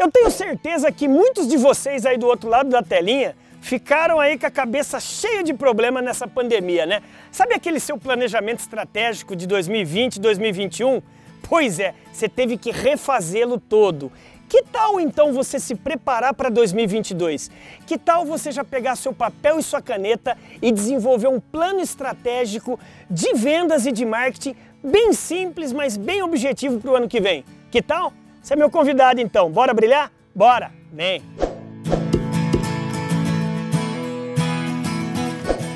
Eu tenho certeza que muitos de vocês aí do outro lado da telinha ficaram aí com a cabeça cheia de problema nessa pandemia, né? Sabe aquele seu planejamento estratégico de 2020, 2021? Pois é, você teve que refazê-lo todo. Que tal então você se preparar para 2022? Que tal você já pegar seu papel e sua caneta e desenvolver um plano estratégico de vendas e de marketing bem simples, mas bem objetivo para o ano que vem? Que tal? Você é meu convidado então, bora brilhar? Bora! Vem!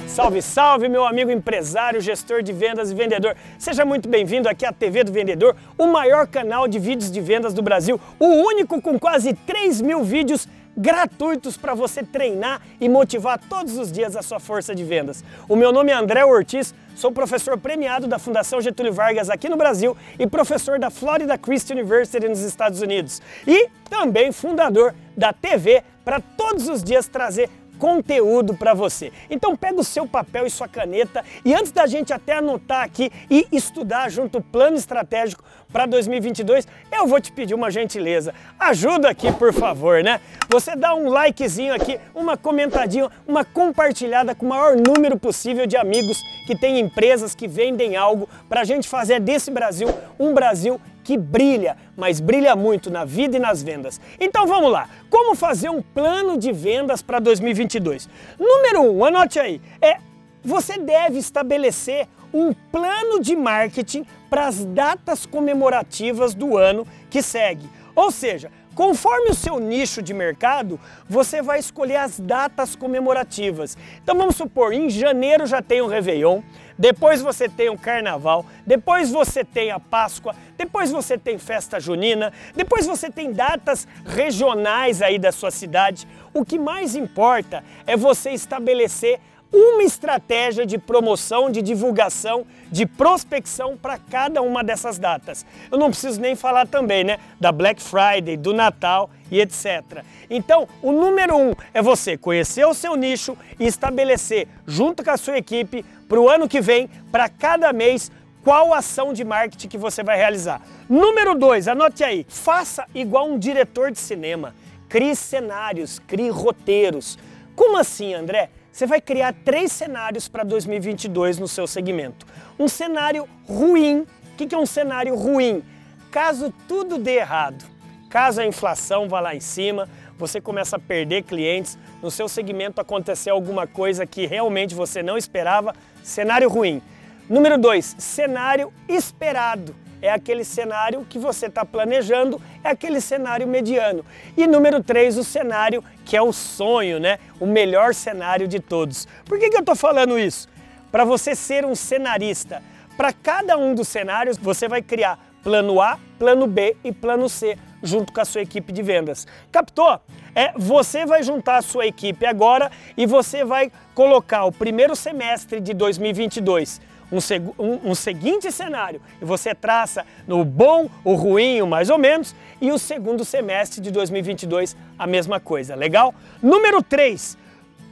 Salve, salve, meu amigo empresário, gestor de vendas e vendedor. Seja muito bem-vindo aqui à TV do Vendedor, o maior canal de vídeos de vendas do Brasil, o único com quase 3 mil vídeos gratuitos para você treinar e motivar todos os dias a sua força de vendas. O meu nome é André Ortiz, sou professor premiado da Fundação Getúlio Vargas aqui no Brasil e professor da Florida Christian University nos Estados Unidos. E também fundador da TV para todos os dias trazer conteúdo para você. Então pega o seu papel e sua caneta e antes da gente até anotar aqui e estudar junto o plano estratégico para 2022, eu vou te pedir uma gentileza. Ajuda aqui, por favor, né? Você dá um likezinho aqui, uma comentadinha, uma compartilhada com o maior número possível de amigos que têm empresas que vendem algo para a gente fazer desse Brasil um Brasil que brilha, mas brilha muito na vida e nas vendas. Então vamos lá, como fazer um plano de vendas para 2022? Número um, anote aí, é você deve estabelecer um plano de marketing para as datas comemorativas do ano que segue. Ou seja, Conforme o seu nicho de mercado, você vai escolher as datas comemorativas. Então vamos supor, em janeiro já tem o Réveillon, depois você tem o Carnaval, depois você tem a Páscoa, depois você tem festa junina, depois você tem datas regionais aí da sua cidade. O que mais importa é você estabelecer uma estratégia de promoção, de divulgação, de prospecção para cada uma dessas datas. Eu não preciso nem falar também, né, da Black Friday, do Natal e etc. Então, o número um é você conhecer o seu nicho e estabelecer, junto com a sua equipe, para o ano que vem, para cada mês, qual ação de marketing que você vai realizar. Número dois, anote aí, faça igual um diretor de cinema. Crie cenários, crie roteiros. Como assim, André? Você vai criar três cenários para 2022 no seu segmento. Um cenário ruim. O que é um cenário ruim? Caso tudo dê errado, caso a inflação vá lá em cima, você começa a perder clientes, no seu segmento acontecer alguma coisa que realmente você não esperava, cenário ruim. Número dois, cenário esperado é aquele cenário que você está planejando, é aquele cenário mediano. E número três, o cenário que é o sonho, né? O melhor cenário de todos. Por que, que eu estou falando isso? Para você ser um cenarista. Para cada um dos cenários, você vai criar plano A, plano B e plano C junto com a sua equipe de vendas. Captou? É, você vai juntar a sua equipe agora e você vai colocar o primeiro semestre de 2022 um, um, um, seguinte cenário e você traça no bom, o ruim, o mais ou menos, e o segundo semestre de 2022 a mesma coisa, legal? Número 3,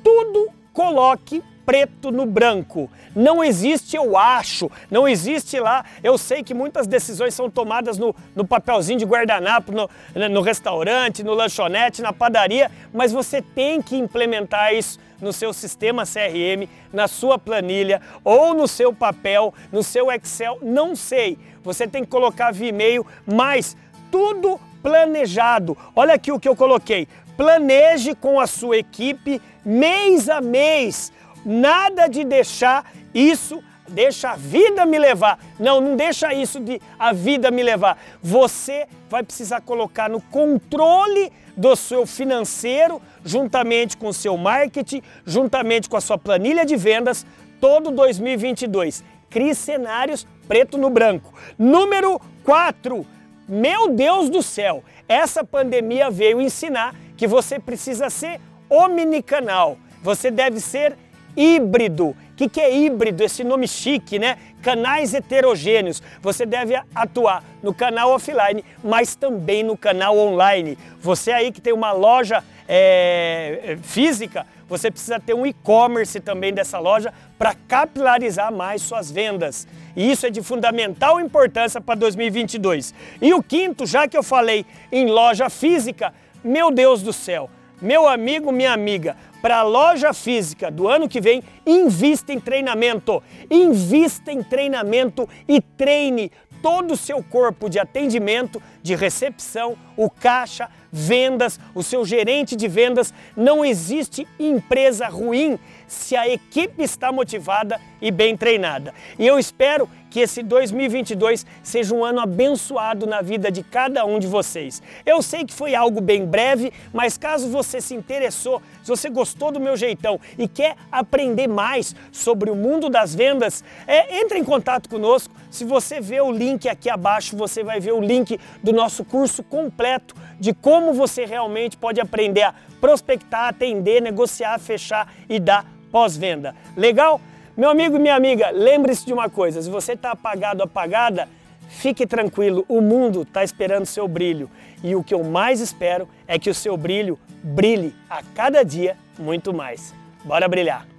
tudo coloque preto no branco. Não existe eu acho, não existe lá. Eu sei que muitas decisões são tomadas no, no papelzinho de guardanapo, no, no restaurante, no lanchonete, na padaria, mas você tem que implementar isso no seu sistema CRM, na sua planilha ou no seu papel, no seu Excel, não sei. Você tem que colocar via e-mail, mas tudo planejado. Olha aqui o que eu coloquei. Planeje com a sua equipe mês a mês. Nada de deixar isso deixa a vida me levar. Não, não deixa isso de a vida me levar. Você vai precisar colocar no controle do seu financeiro, juntamente com o seu marketing, juntamente com a sua planilha de vendas, todo 2022. Crie cenários preto no branco. Número 4. Meu Deus do céu, essa pandemia veio ensinar que você precisa ser omnicanal. Você deve ser híbrido. O que, que é híbrido? Esse nome chique, né? Canais heterogêneos. Você deve atuar no canal offline, mas também no canal online. Você aí que tem uma loja é, física, você precisa ter um e-commerce também dessa loja para capilarizar mais suas vendas. E isso é de fundamental importância para 2022. E o quinto, já que eu falei em loja física, meu Deus do céu, meu amigo, minha amiga, para a loja física do ano que vem, invista em treinamento. Invista em treinamento e treine todo o seu corpo de atendimento, de recepção, o caixa, vendas, o seu gerente de vendas. Não existe empresa ruim se a equipe está motivada e bem treinada. E eu espero que esse 2022 seja um ano abençoado na vida de cada um de vocês. Eu sei que foi algo bem breve, mas caso você se interessou, se você gostou do meu jeitão e quer aprender mais sobre o mundo das vendas, é, entre em contato conosco. Se você vê o link aqui abaixo, você vai ver o link do nosso curso completo de como você realmente pode aprender a prospectar, atender, negociar, fechar e dar pós-venda. Legal? Meu amigo e minha amiga, lembre-se de uma coisa: se você está apagado, apagada, fique tranquilo, o mundo está esperando seu brilho. E o que eu mais espero é que o seu brilho brilhe a cada dia muito mais. Bora brilhar!